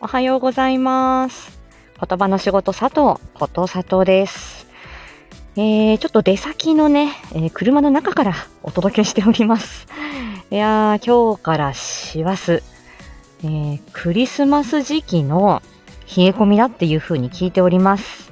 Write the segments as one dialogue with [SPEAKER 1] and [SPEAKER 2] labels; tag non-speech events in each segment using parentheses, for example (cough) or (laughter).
[SPEAKER 1] おはようございます。言葉の仕事佐藤、こと佐藤です。えー、ちょっと出先のね、えー車の中からお届けしております。いやー、今日から師走、えー、クリスマス時期の冷え込みだっていう風に聞いております。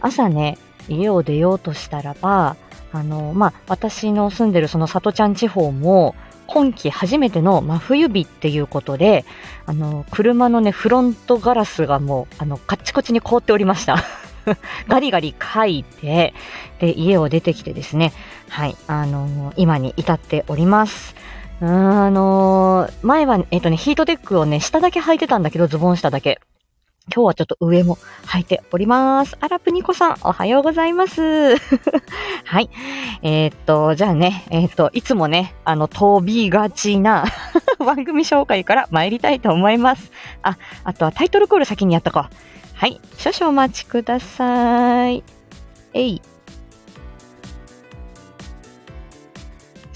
[SPEAKER 1] 朝ね、家を出ようとしたらば、あの、まあ、私の住んでるその里ちゃん地方も、今季初めての真冬日っていうことで、あの、車のね、フロントガラスがもう、あの、カッチコチに凍っておりました。(laughs) ガリガリ書いて、で、家を出てきてですね、はい、あの今に至っております。うーんあの前は、えっとね、ヒートテックをね、下だけ履いてたんだけど、ズボン下だけ。今日はちょっと上も履いております。アラプニコさん、おはようございます。(laughs) はい。えーっと、じゃあね、えーっと、いつもね、あの、飛びがちな (laughs) 番組紹介から参りたいと思います。あ、あとはタイトルコール先にやっとこう。はい。少々お待ちください。えい。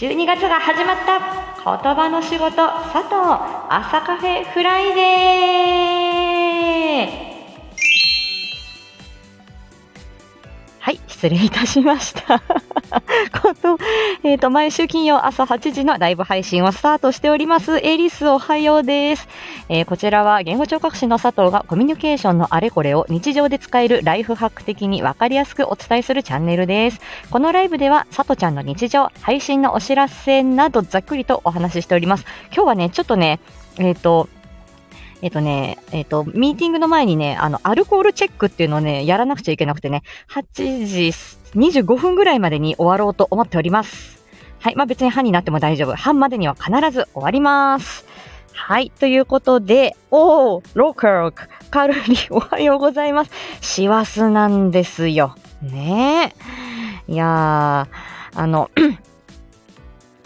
[SPEAKER 1] 12月が始まった言葉の仕事佐藤朝カフェフライデーはい、失礼いたしました。(laughs) こと、えっ、と、毎週金曜朝8時のライブ配信をスタートしております。エリスおはようです。えーこちらは言語聴覚士の佐藤がコミュニケーションのあれこれを日常で使えるライフハック的にわかりやすくお伝えするチャンネルです。このライブでは佐藤ちゃんの日常、配信のお知らせなどざっくりとお話ししております。今日はね、ちょっとね、えっ、と、えっ、とね、えっ、と、ミーティングの前にね、あの、アルコールチェックっていうのをね、やらなくちゃいけなくてね、8時25分ぐらいまでに終わろうと思っております。はい。まあ別に半になっても大丈夫。半までには必ず終わります。はい。ということで、おー、ローカル、カルリ、おはようございます。師走なんですよ。ねえ。いやー、あの、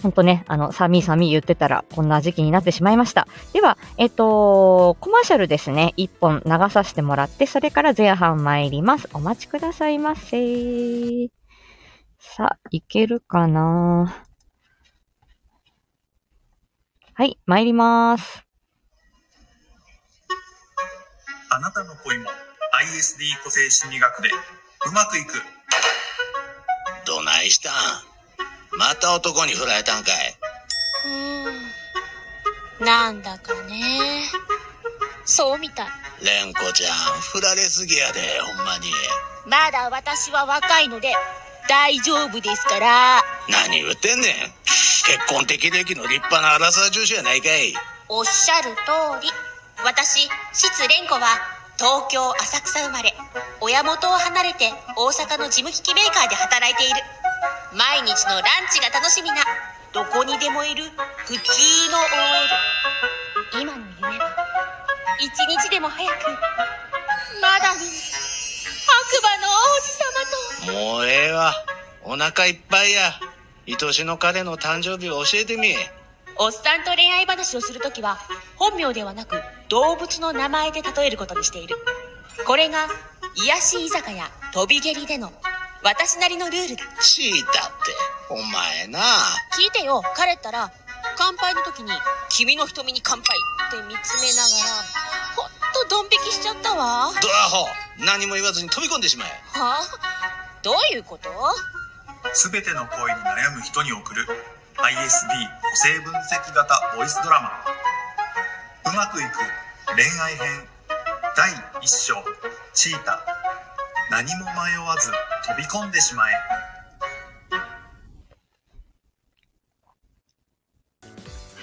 [SPEAKER 1] ほんとね、あの、寒い寒い言ってたら、こんな時期になってしまいました。では、えっと、コマーシャルですね、一本流させてもらって、それから前半参ります。お待ちくださいませ。さあ、いけるかな？はい、参ります。
[SPEAKER 2] あなたの恋も ISD 個性心理学でうまくいく
[SPEAKER 3] どないしたん？また男に振られたんかい。う
[SPEAKER 4] ーん。なんだかね。そうみたい
[SPEAKER 3] 蓮子ちゃん振られすぎやでほんまに。
[SPEAKER 4] まだ私は若いので大丈夫ですから。
[SPEAKER 3] 何言ってんねん。結婚適齢期の立派なアラサー女子やないかい。
[SPEAKER 4] おっしゃる通り。私質蓮子は東京浅草生まれ。親元を離れて大阪の事務機器メーカーで働いている毎日のランチが楽しみなどこにでもいる普通の OL 今の夢は一日でも早くまだ見ぬ白馬の王子様と。
[SPEAKER 3] もうええわお腹いっぱいや。愛しの彼の誕生日を教えてみ。え
[SPEAKER 4] おっさんと恋愛話をするときは本名ではなく動物の名前で例えることにしている。これが癒し居酒屋飛び蹴りでの私なりのルールだ。
[SPEAKER 3] チータって。お前な。
[SPEAKER 4] 聞いてよ。彼ったら乾杯の時に「君の瞳に乾杯」って見つめながらほんとドン引きしちゃったわ。は
[SPEAKER 3] ドアホ。何も言わずに飛び込んでしまえ。
[SPEAKER 4] あ？どういうこと？
[SPEAKER 2] すべての恋に悩む人に送る ISD 個性分析型ボイスドラマ。うまくいく恋愛編第1章。チータ何も迷わず飛び込んでしまえ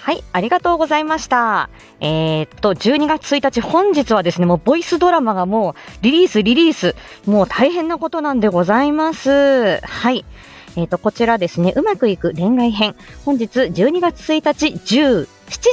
[SPEAKER 1] はい、ありがとうございました。えーっと、12月1日、本日はですね、もうボイスドラマがもうリリース、リリース、もう大変なことなんでございます。はい。えーっと、こちらですね、うまくいく恋愛編。本日12月1日、17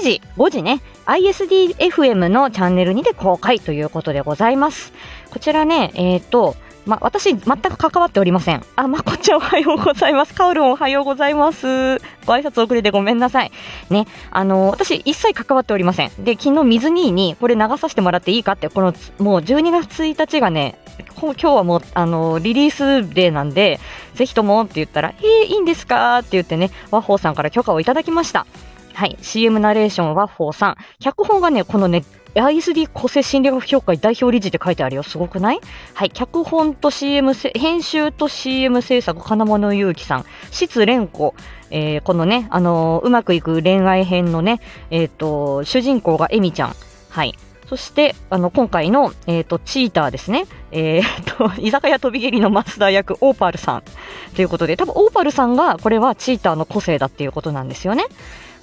[SPEAKER 1] 時、5時ね、ISDFM のチャンネルにて公開ということでございます。こちらね、えーっと、ま、私、全く関わっておりません。あ、まこっちゃんおはようございます。カオルンおはようございます。ご挨拶遅れてごめんなさい。ね、あの、私一切関わっておりません。で、昨日水兄にこれ流させてもらっていいかって、この、もう12月1日がね、今日はもう、あの、リリースデーなんで、ぜひともって言ったら、えー、いいんですかって言ってね、ワッホーさんから許可をいただきました。はい。CM ナレーションワッフォーさん。脚本がね、このね、ISD 個性心理学協会代表理事って書いてあるよ。すごくない？はい。脚本と CM、編集と CM 制作、金物祐希さん、質蓮子、えー、このね、あのー、うまくいく恋愛編のね、えっ、ー、と、主人公がエミちゃん。はい。そして、あの、今回の、えっ、と、チーターですね。えっ、と、(laughs) 居酒屋飛び蹴りのマスター役、オーパルさん。ということで、多分、オーパルさんが、これはチーターの個性だっていうことなんですよね。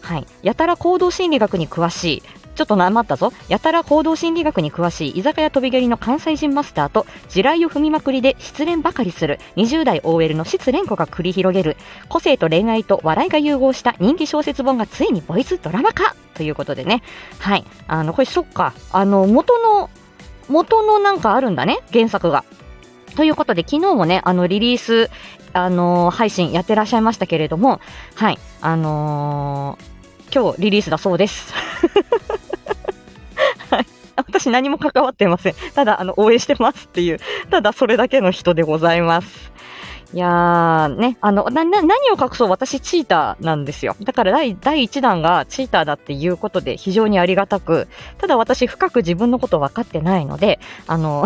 [SPEAKER 1] はい。やたら行動心理学に詳しい、ちょっとなまったぞ。やたら行動心理学に詳しい居酒屋飛び蹴りの関西人マスターと地雷を踏みまくりで失恋ばかりする20代 OL の失恋子が繰り広げる個性と恋愛と笑いが融合した人気小説本がついにボイスドラマ化ということでね。はい。あの、これそっか。あの、元の、元のなんかあるんだね。原作が。ということで、昨日もね、あの、リリース、あのー、配信やってらっしゃいましたけれども、はい。あのー、今日リリースだそうです。(laughs) はい私何も関わってません。ただ、あの、応援してますっていう、ただそれだけの人でございます。いやー、ね、あの、な、な、何を隠そう私チーターなんですよ。だから第、第1弾がチーターだっていうことで非常にありがたく、ただ私深く自分のこと分かってないので、あの、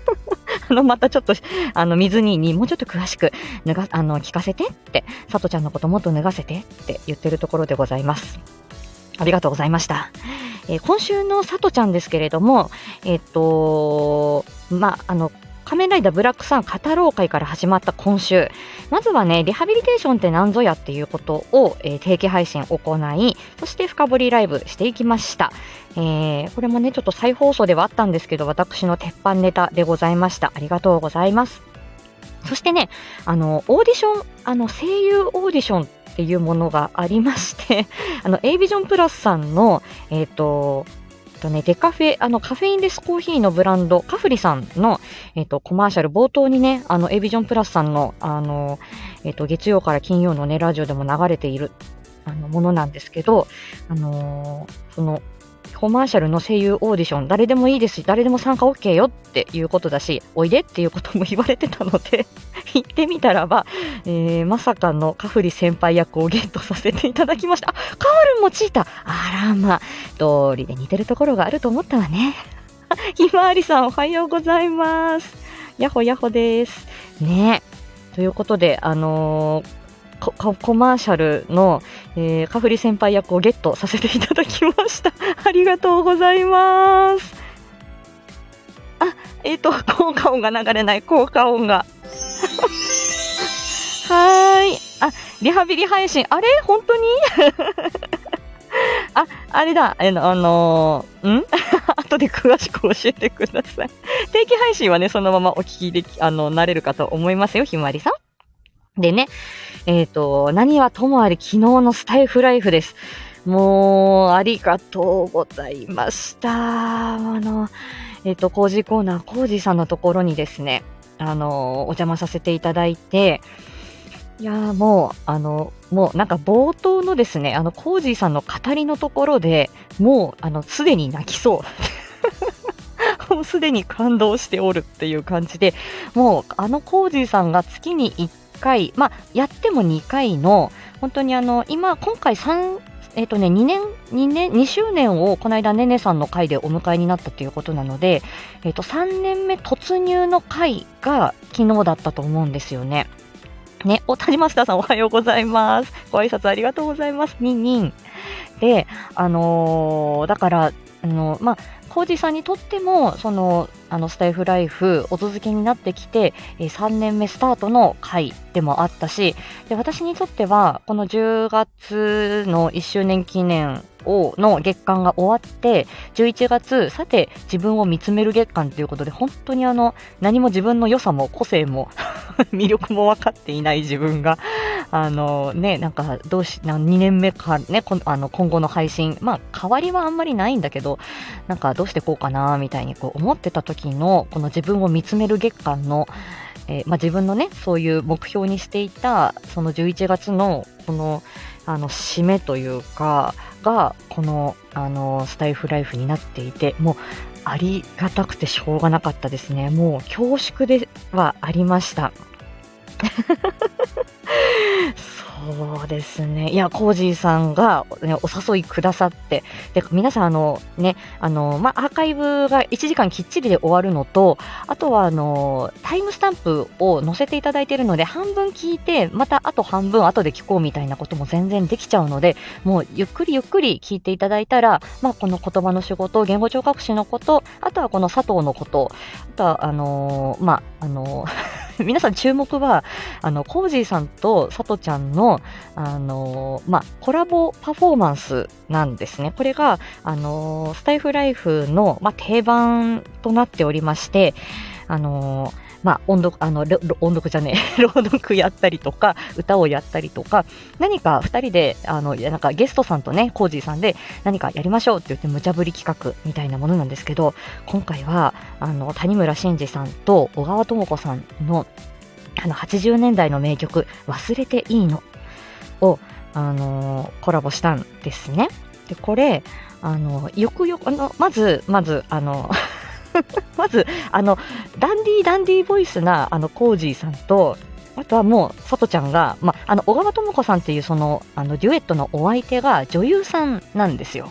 [SPEAKER 1] (laughs) (laughs) あの、またちょっと、あの、水ににもうちょっと詳しく、脱が、あの、聞かせてって、さとちゃんのこともっと脱がせてって言ってるところでございます。ありがとうございました。えー、今週のさとちゃんですけれども、えっ、と、まあ、あの、仮面ライダーブラックさん語ろう会から始まった今週。まずはね、リハビリテーションって何ぞやっていうことを、えー、定期配信行い、そして深掘りライブしていきました。えー、これもね、ちょっと再放送ではあったんですけど、私の鉄板ネタでございました。ありがとうございます。そしてね、あの、オーディション、あの、声優オーディションっていうものがありまして (laughs) あの、A ビジョンプラスさんの、えっ、ー、と、とね、デカフェ、あの、カフェインレスコーヒーのブランド、カフリさんの、えっ、と、コマーシャル、冒頭にね、あの、A ビジョンプラスさんの、あの、えっ、と、月曜から金曜のね、ラジオでも流れている、あの、ものなんですけど、あのその、コマーシャルの声優オーディション、誰でもいいですし、誰でも参加 OK よっていうことだし、おいでっていうことも言われてたので行ってみたらば、えー、まさかのカフリ先輩役をゲットさせていただきました。あ、カオルもチーターあらま、通りで似てるところがあると思ったわね。(laughs) ひまわりさんおはようございます。やほやほです。ねということで、あのーコマーシャルの、えー、カフリ先輩役をゲットさせていただきました。ありがとうございます。あ、えっ、ー、と、効果音が流れない、効果音が。(laughs) はーい。あ、リハビリ配信。あれ？本当に？(laughs) あ、あれだ。あの、あのー、ん？(laughs) 後で詳しく教えてください。定期配信はね、そのままお聞きでき、あの、なれるかと思いますよ、ひまわりさん。でね、えっ、ー、と、何はともあれ昨日のスタイフライフです。もう、ありがとうございました。あの、えっ、ー、と、工事コーナー、工事さんのところにですね、あの、お邪魔させていただいて、いやもう、あの、もうなんか冒頭のですね、あの、コージーさんの語りのところでもう、あの、すでに泣きそう。(laughs) もうすでに感動しておるっていう感じで、もう、あのコージーさんが月に1回、まあ、やっても2回の、本当にあの、今、今回3、えっ、ー、とね、2年、2年、2周年をこの間ねねさんの回でお迎えになったということなので、えっ、ー、と、3年目突入の回が昨日だったと思うんですよね。ね、お、谷マスターさんおはようございます。ご挨拶ありがとうございます。ニンニン。で、あのー、だから、あのまあ、コージさんにとっても、その、あの、スタイフライフ、お続けになってきて、えー、3年目スタートの回でもあったし、で、私にとっては、この10月の1周年記念をの月間が終わって、11月、さて自分を見つめる月間ということで、本当にあの、何も自分の良さも個性も (laughs) 魅力も分かっていない自分が、あのね、なんかどうし、2年目かね、あの今後の配信、まあ変わりはあんまりないんだけど、なんかどうしてこうかな、みたいにこう思ってた時の、この自分を見つめる月間の、え、まあ、自分のね、そういう目標にしていた、その11月の、この、あの、締めというか、が、この、あの、スタイフライフになっていて、もう、ありがたくてしょうがなかったですね。もう、恐縮ではありました。(laughs) そうですね。いや、コージーさんが、ね、お誘いくださって、で、皆さん、あの、ね、あの、まアーカイブが1時間きっちりで終わるのと、あとは、あの、タイムスタンプを載せていただいているので、半分聞いて、またあと半分後で聞こうみたいなことも全然できちゃうので、もう、ゆっくりゆっくり聞いていただいたら、まあ、この言葉の仕事、言語聴覚士のこと、あとはこの佐藤のこと、あとは、あのまあ、あの (laughs) 皆さん注目は、あの、コージーさんとさとちゃんの、あの、まあ、コラボパフォーマンスなんですね。これが、あの、スタイフライフの、まあ、定番となっておりまして、あのまあ、音読、あの、音読じゃねえ、(laughs) 朗読やったりとか、歌をやったりとか、何か二人で、あの、なんかゲストさんとね、コージーさんで何かやりましょうって言って無茶ぶり企画みたいなものなんですけど、今回は、あの、谷村新司さんと小川智子さんの、あの、80年代の名曲、忘れていいのを、あのコラボしたんですね。で、これ、あの、よくよく、あの、まず、まず、あの (laughs) まず、あの、ダンディーダンディーボイスな、あの、コージーさんと、あとはもう、さとちゃんが、まあ、の、小川智子さんっていうその、あの、デュエットのお相手が女優さんなんですよ。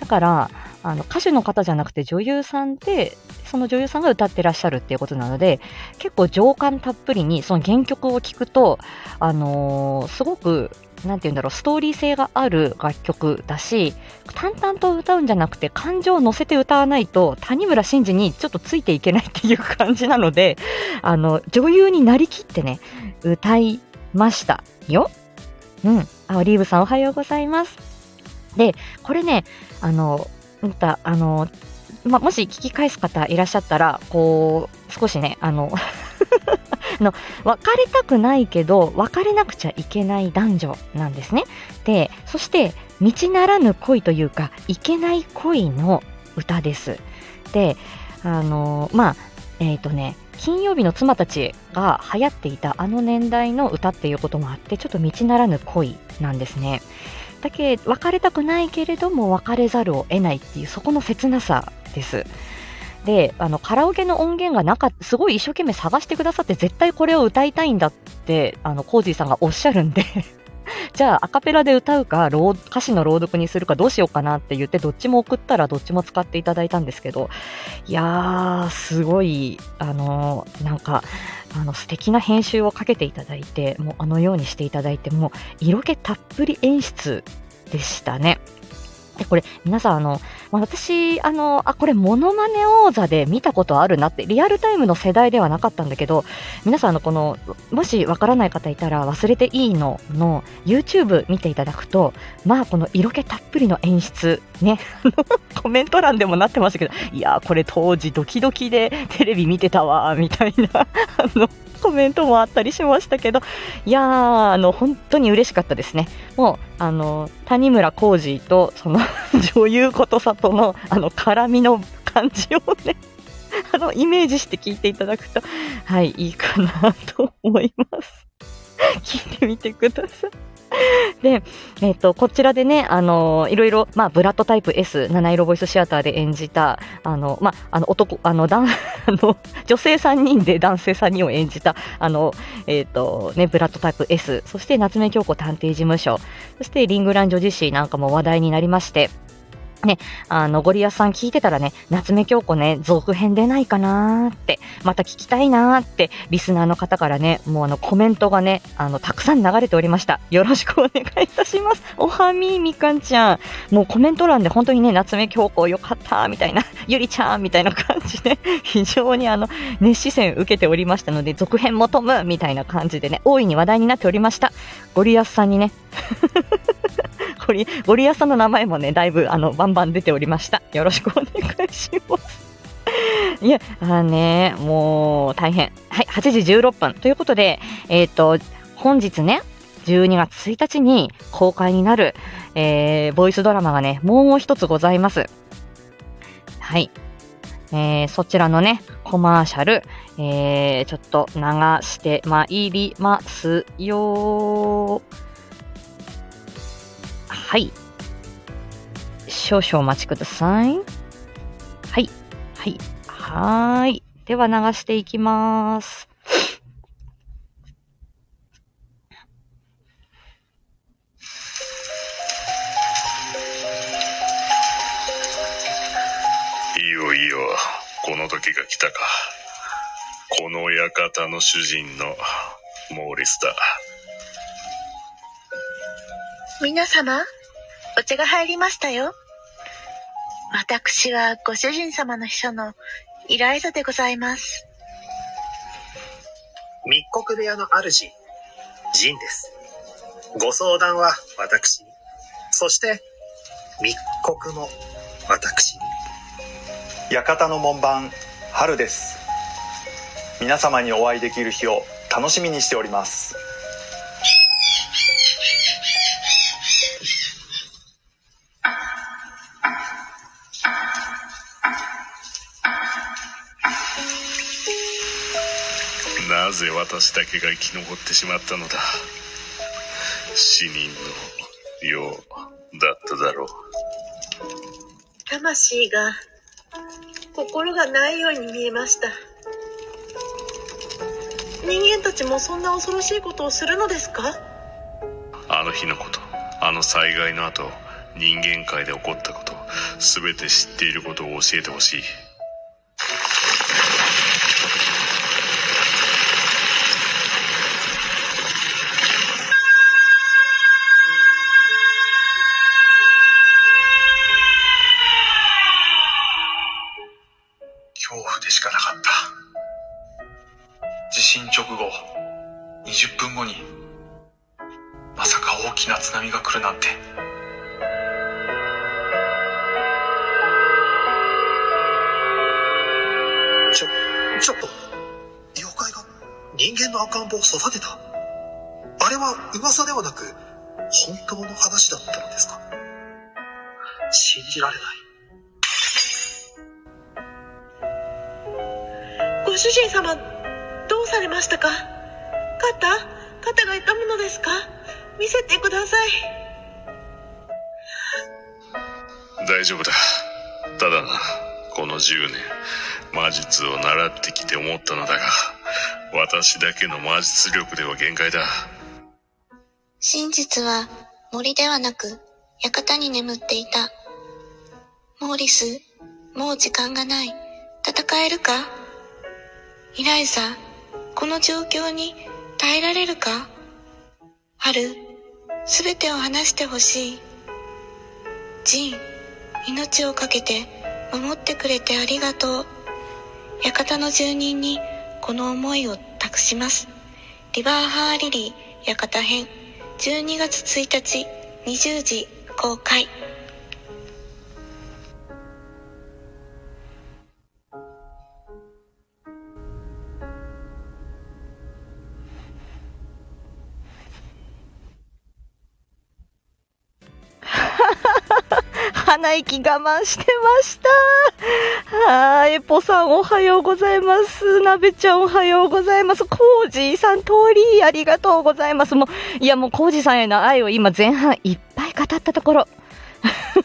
[SPEAKER 1] だから、あの、歌手の方じゃなくて女優さんで、その女優さんが歌ってらっしゃるっていうことなので、結構情感たっぷりに、その原曲を聴くと、あのー、すごくなんて言うんだろう、ストーリー性がある楽曲だし、淡々と歌うんじゃなくて感情を乗せて歌わないと、谷村新司にちょっとついていけないっていう感じなので、あの、女優になりきってね、歌いましたよ。うん。あ、オリーブさんおはようございます。で、これね、あの、また、あの、まもし聞き返す方いらっしゃったら、こう、少しね、あの (laughs) の別れたくないけど別れなくちゃいけない男女なんですね。でそして道ならぬ恋というかいけない恋の歌です。であのまあえっ、ー、とね金曜日の妻たちが流行っていたあの年代の歌っていうこともあってちょっと道ならぬ恋なんですね。だけ別れたくないけれども別れざるを得ないっていうそこの切なさです。で、あの、カラオケの音源がなかった、すごい一生懸命探してくださって、絶対これを歌いたいんだって、あの、コージーさんがおっしゃるんでじゃあ、アカペラで歌うか、歌詞の朗読にするかどうしようかなって言って、どっちも送ったらどっちも使っていただいたんですけど、いやー、すごい、あの、なんか、あの、素敵な編集をかけていただいて、もうあのようにしていただいて、も、色気たっぷり演出でしたね。で、これ、皆さん、あの、まあ、私、あの、あ、これ、モノマネ王座で見たことあるなって、リアルタイムの世代ではなかったんだけど、皆さん、あの、この、もしわからない方いたら、忘れていいのの YouTube 見ていただくと、まあ、この色気たっぷりの演出、ね、(laughs) コメント欄でもなってましたけど、いやーこれ当時ドキドキでテレビ見てたわ、みたいな、(laughs) あの、コメントもあったりしましたけど、いやー、あの、本当に嬉しかったですね。もう、あの、谷村浩二と、その (laughs) 女優ことさとの、あの、絡みの感じをね、あの、イメージして聞いていただくと、はい、いいかなと思います。聞いてみてください。(laughs) で、え、ー、と、こちらでね、あの、いろいろ、まあ、ブラッドタイプ S、七色ボイスシアターで演じた、(laughs) 女性3人で男性3人を演じた、あの、え、ー、と、ね、ブラッドタイプ S、そして夏目京子探偵事務所、そしてリングラン女子誌なんかも話題になりまして、ね、あの、ゴリアさん聞いてたらね、夏目京子ね、続編出ないかなーって、また聞きたいなーって、リスナーの方からね、もうあの、コメントがね、あの、たくさん流れておりました。よろしくお願いいたします。おはみーみかんちゃん。もうコメント欄で本当にね、夏目京子よかったみたいな、ゆりちゃんみたいな感じで、非常にあの、熱視線受けておりましたので、続編求むみたいな感じでね、大いに話題になっておりました。ゴリアスさんにね、ゴリ、ゴリアさんの名前もね、だいぶ、あの、バンバン出ておりました。よろしくお願いします。(laughs) いや、あね、もう、大変。はい、8時16分。ということで、えっ、ー、と、本日ね、12月1日に公開になる、えー、ボイスドラマがね、もう一つございます。はい。えー、そちらのね、コマーシャル、えー、ちょっと流してまいりますよはい。少々お待ちください。はい。はい。はーい。では流していきます。いいよいいよ。
[SPEAKER 5] この時が来たか。この館の主人のモーリスだ。
[SPEAKER 6] 皆様、お茶が入りましたよ。私はご主人様の秘書のイライザでございます。
[SPEAKER 7] 密告部屋の主、ジンです。ご相談は私に。そして、密告も私に。
[SPEAKER 2] 館の門番春です皆様にお会いできる日を楽しみにしております
[SPEAKER 5] 私だけが生き残ってしまったのだ。死人のようだっただろう。
[SPEAKER 6] 魂が、心がないように見えました。人間たちもそんな恐ろしいことをするのですか？
[SPEAKER 5] あの日のこと、あの災害の後、人間界で起こったこと、すべて知っていることを教えてほしい。
[SPEAKER 2] ま
[SPEAKER 6] したか？肩？肩が痛むのですか？見せてください。
[SPEAKER 5] 大丈夫だ。ただな、この10年、魔術を習ってきて思ったのだが、私だけの魔術力では限界だ。
[SPEAKER 8] 真実は森ではなく館に眠っていた。モーリス、もう時間がない。戦えるか？イライザ、この状況に耐えられるか？春、すべてを話してほしい。ジン、命を懸けて守ってくれてありがとう。館の住人にこの思いを託します。リバーハーリリー館編12月1日20時公開。
[SPEAKER 1] 鼻息我慢してました。はい、エポさんおはようございます。なべちゃんおはようございます。コージーさん、通りありがとうございます。もう、いやもうコージーさんへの愛を今前半いっぱい語ったところ。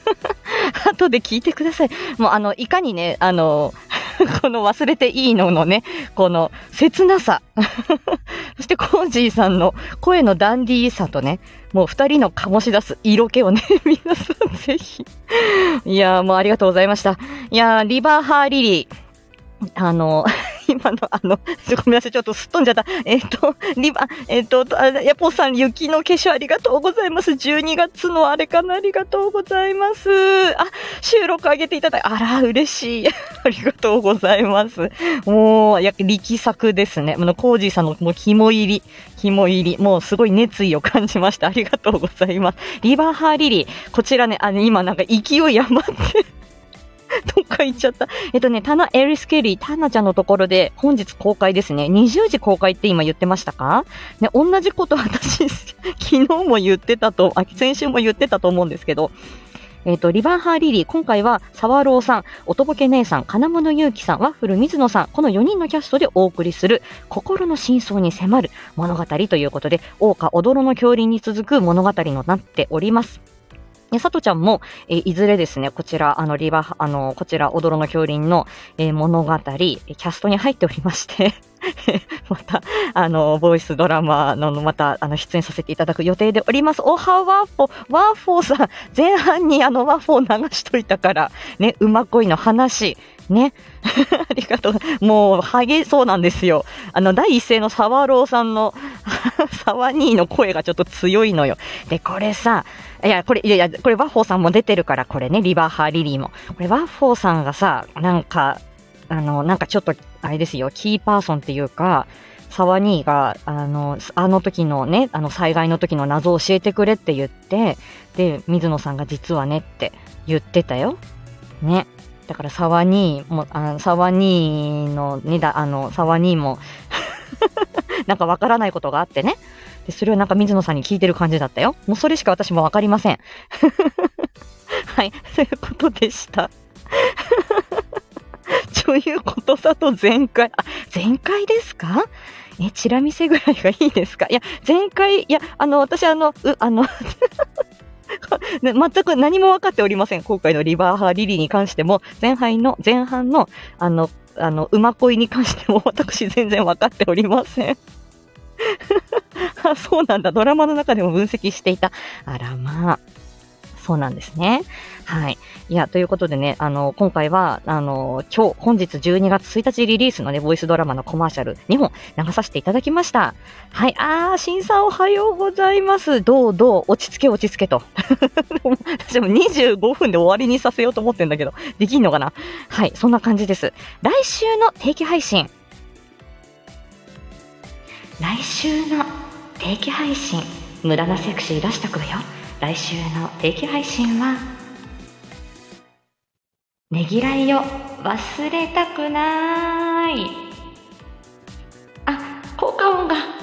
[SPEAKER 1] (laughs) 後で聞いてください。もうあの、いかにね、あの、(laughs) この忘れていいののね、この切なさ。(laughs) そしてコージーさんの声のダンディーさとね、もう二人の醸し出す色気をね、(laughs) 皆さんぜひ。いやーもうありがとうございました。いやーリバーハーリリー。あの、今のあの、ごめんなさい、ちょっとすっ飛んじゃった。えっ、と、リバ、えっ、と、あヤポさん、雪の化粧ありがとうございます。12月のあれかな、ありがとうございます。あ、収録上げていただいて、あら、嬉しい。(laughs) ありがとうございます。もう、や、力作ですね。あの、コージーさんのもう肝入り、肝入り、もうすごい熱意を感じました。ありがとうございます。リバーハーリリー、こちらね、あの、今なんか勢い余って、(laughs) どっか行っちゃった。えっとね、タナ・エリス・ケリー、タナちゃんのところで本日公開ですね。20時公開って今言ってましたか？ね、同じこと私、(laughs) 昨日も言ってたと、あ、先週も言ってたと思うんですけど、えっ、と、リバーハーリリー、今回は、沢朗さん、おとぼけ姉さん、金物ゆうきさん、ワッフル水野さん、この4人のキャストでお送りする、心の真相に迫る物語ということで、大岡踊の恐竜に続く物語になっております。ね、さとちゃんも、えいずれですね、こちら、あの、リバ、あの、こちら、踊の恐竜の、え物語、えキャストに入っておりまして、(laughs) また、あの、ボイスドラマの、また、あの、出演させていただく予定でおります。おはワーフォー、ワーフォーさん、前半にあの、ワーフォー流しといたから、ね、馬恋の話、ね。(laughs) ありがとう。もう、ハゲそうなんですよ。あの、第一声のサワローさんの、(laughs) サワニーの声がちょっと強いのよ。で、これさ、いや、これ、いやいや、これワッフォーさんも出てるから、これね、リバーハーリリーも。これワッフォーさんがさ、なんか、あの、なんかちょっと、あれですよ、キーパーソンっていうか、沢兄が、あの、あの時のね、あの災害の時の謎を教えてくれって言って、で、水野さんが実はねって言ってたよ。ね。だから沢兄も、あ沢兄のね、だ、あの、沢兄も (laughs) なんかわからないことがあってね。で、それをなんか水野さんに聞いてる感じだったよ。もうそれしか私もわかりません。(laughs) はい、ということでした。(laughs) ということだと前回、あ、前回ですか？え、チラ見せぐらいがいいですか？いや、前回、いや、あの、私、あの、う、あの (laughs) 全く何も分かっておりません。今回のリバーハーリリーに関しても、前半の、前半の、あの、あの、馬恋に関しても私全然分かっておりません。あ、(laughs) そうなんだ。ドラマの中でも分析していた。あらまあ。そうなんですね。はい。いや、ということでね、あの、今回は、あの、今日、本日12月1日リリースのね、ボイスドラマのコマーシャル2本流させていただきました。はい。あー、審査おはようございます。どうどう、落ち着け落ち着けと。(laughs) 私も25分で終わりにさせようと思ってんだけど、できんのかな？はい。そんな感じです。来週の定期配信。来週の定期配信、無駄なセクシー出しとくわよ。来週の定期配信はねぎらいを忘れたくない。あ効果音が。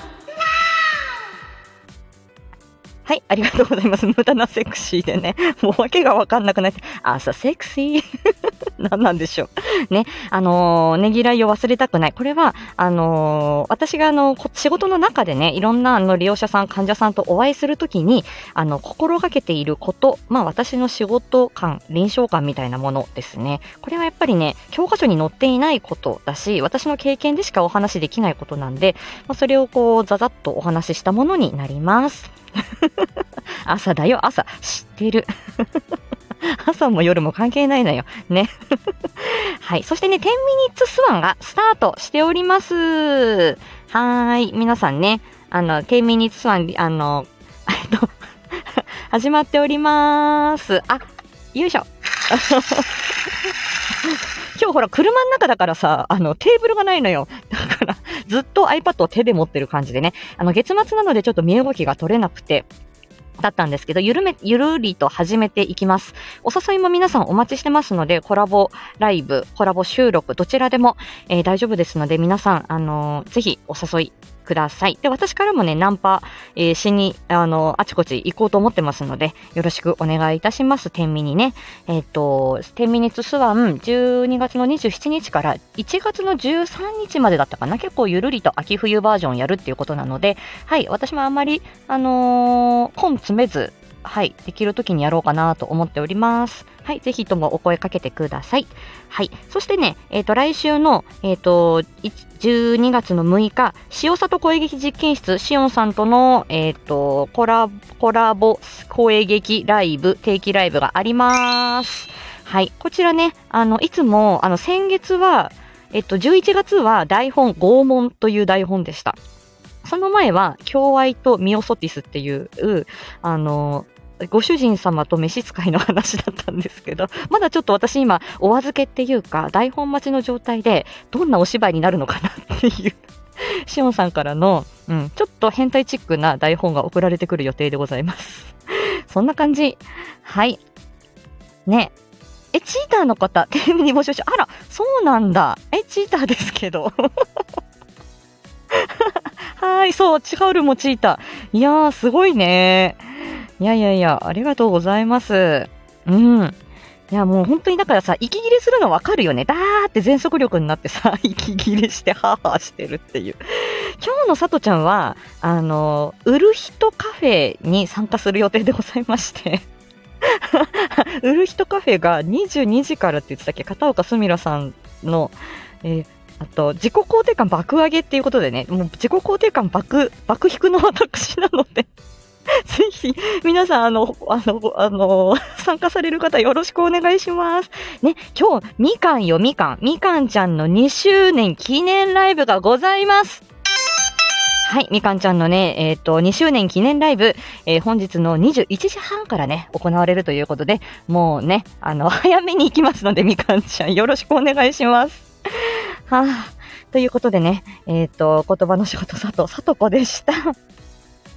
[SPEAKER 1] はい、ありがとうございます。無駄なセクシーでね。もうわけがわかんなくなって、朝セクシー (laughs) 何なんでしょう。ね。あのー、ねぎらいを忘れたくない。これは、あのー、私があの、仕事の中でね、いろんなあの利用者さん、患者さんとお会いするときに、あの、心がけていること、まあ私の仕事感、臨床感みたいなものですね。これはやっぱりね、教科書に載っていないことだし、私の経験でしかお話しできないことなんで、まあ、それをこう、ざざっとお話ししたものになります。(laughs) 朝だよ、朝。知ってる。(laughs) 朝も夜も関係ないのよ。ね。(laughs) はい。そしてね、10ミニッツスワンがスタートしております。はーい。皆さんね、あの、10ミニッツスワン、あの、えっと、始まっております。あ、よいしょ。今日ほら、車の中だからさ、あの、テーブルがないのよ。だから、ずっと iPad を手で持ってる感じでね。あの、月末なのでちょっと身動きが取れなくて、だったんですけど、ゆるめ、ゆるりと始めていきます。お誘いも皆さんお待ちしてますので、コラボライブ、コラボ収録、どちらでも、えー、大丈夫ですので、皆さん、あのー、ぜひお誘いください。で、私からもね、ナンパ、えー、しに、あの、あちこち行こうと思ってますので、よろしくお願いいたします。天秤にね。えっ、ー、と、天秤にツスワン、12月の27日から1月の13日までだったかな。結構ゆるりと秋冬バージョンやるっていうことなので、はい、私もあんまり、あのー、本詰めず、はい、できる時にやろうかなと思っております。はい、ぜひともお声かけてください。はい、そしてね、えっ、ー、と、来週の、えっ、ー、と、12月の6日、塩里声劇実験室、しおんさんとの、えっ、ー、と、コラボコラボ声劇ライブ、定期ライブがあります。はい、こちらね、あの、いつも、あの、先月は、えっと、11月は台本、拷問という台本でした。その前は、共愛とミオソティスっていう、あの、ご主人様と召使いの話だったんですけど、まだちょっと私今、お預けっていうか、台本待ちの状態で、どんなお芝居になるのかなっていうしおんさんからの、うん、ちょっと変態チックな台本が送られてくる予定でございます。そんな感じ。はい。ね。え、チーターの方、テレビに募集し、あら、そうなんだ。え、チーターですけど。(laughs) はい、そう、チカウルもチーター。いやー、すごいねいやいやいや、ありがとうございます。うん。いや、もう本当にだからさ、息切れするのわかるよね。だーって全速力になってさ、(laughs) 息切れしてハーハーしてるっていう。今日のさとちゃんは、あの、売る人カフェに参加する予定でございまして売る人カフェが22時からって言ってたっけ？片岡すみらさんの、えー、あと、自己肯定感爆上げっていうことでね、もう自己肯定感爆、爆引くの私なので (laughs) ぜひ、皆さん、あの、あの、あの、参加される方よろしくお願いします。ね、今日、みかんよ、みかん。みかんちゃんの2周年記念ライブがございます。はい、みかんちゃんのね、えっ、と、2周年記念ライブ、えー本日の21時半からね、行われるということで、もうね、あの、早めに行きますので、みかんちゃん、よろしくお願いします。はあ、ということでね、えっ、と、言葉の仕事、佐藤、さとこでした。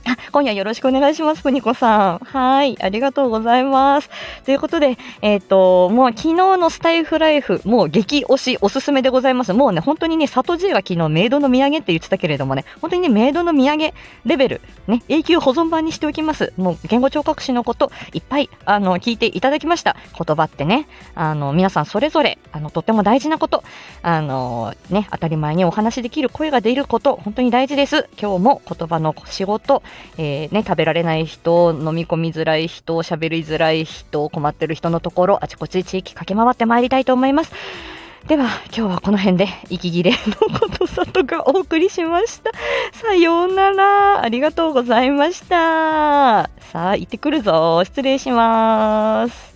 [SPEAKER 1] あ今夜よろしくお願いします、ふにこさん。はい、ありがとうございます。ということで、えっ、と、もう昨日のスタイフライフ、もう激推しおすすめでございます。もうね、本当にね、里 G は昨日メイドの土産って言ってたけれどもね、本当にね、メイドの土産レベル、ね、永久保存版にしておきます。もう言語聴覚士のこと、いっぱい、あの、聞いていただきました。言葉ってね、あの、皆さんそれぞれ、あの、とっても大事なこと、あの、ね、当たり前にお話しできる声が出ること、本当に大事です。今日も言葉の仕事、えーね、食べられない人、飲み込みづらい人、喋りづらい人、困ってる人のところ、あちこち地域駆け回ってまいりたいと思います。では、今日はこの辺で、息切れのことさとがお送りしました。さようなら。ありがとうございました。さあ、行ってくるぞ。失礼します。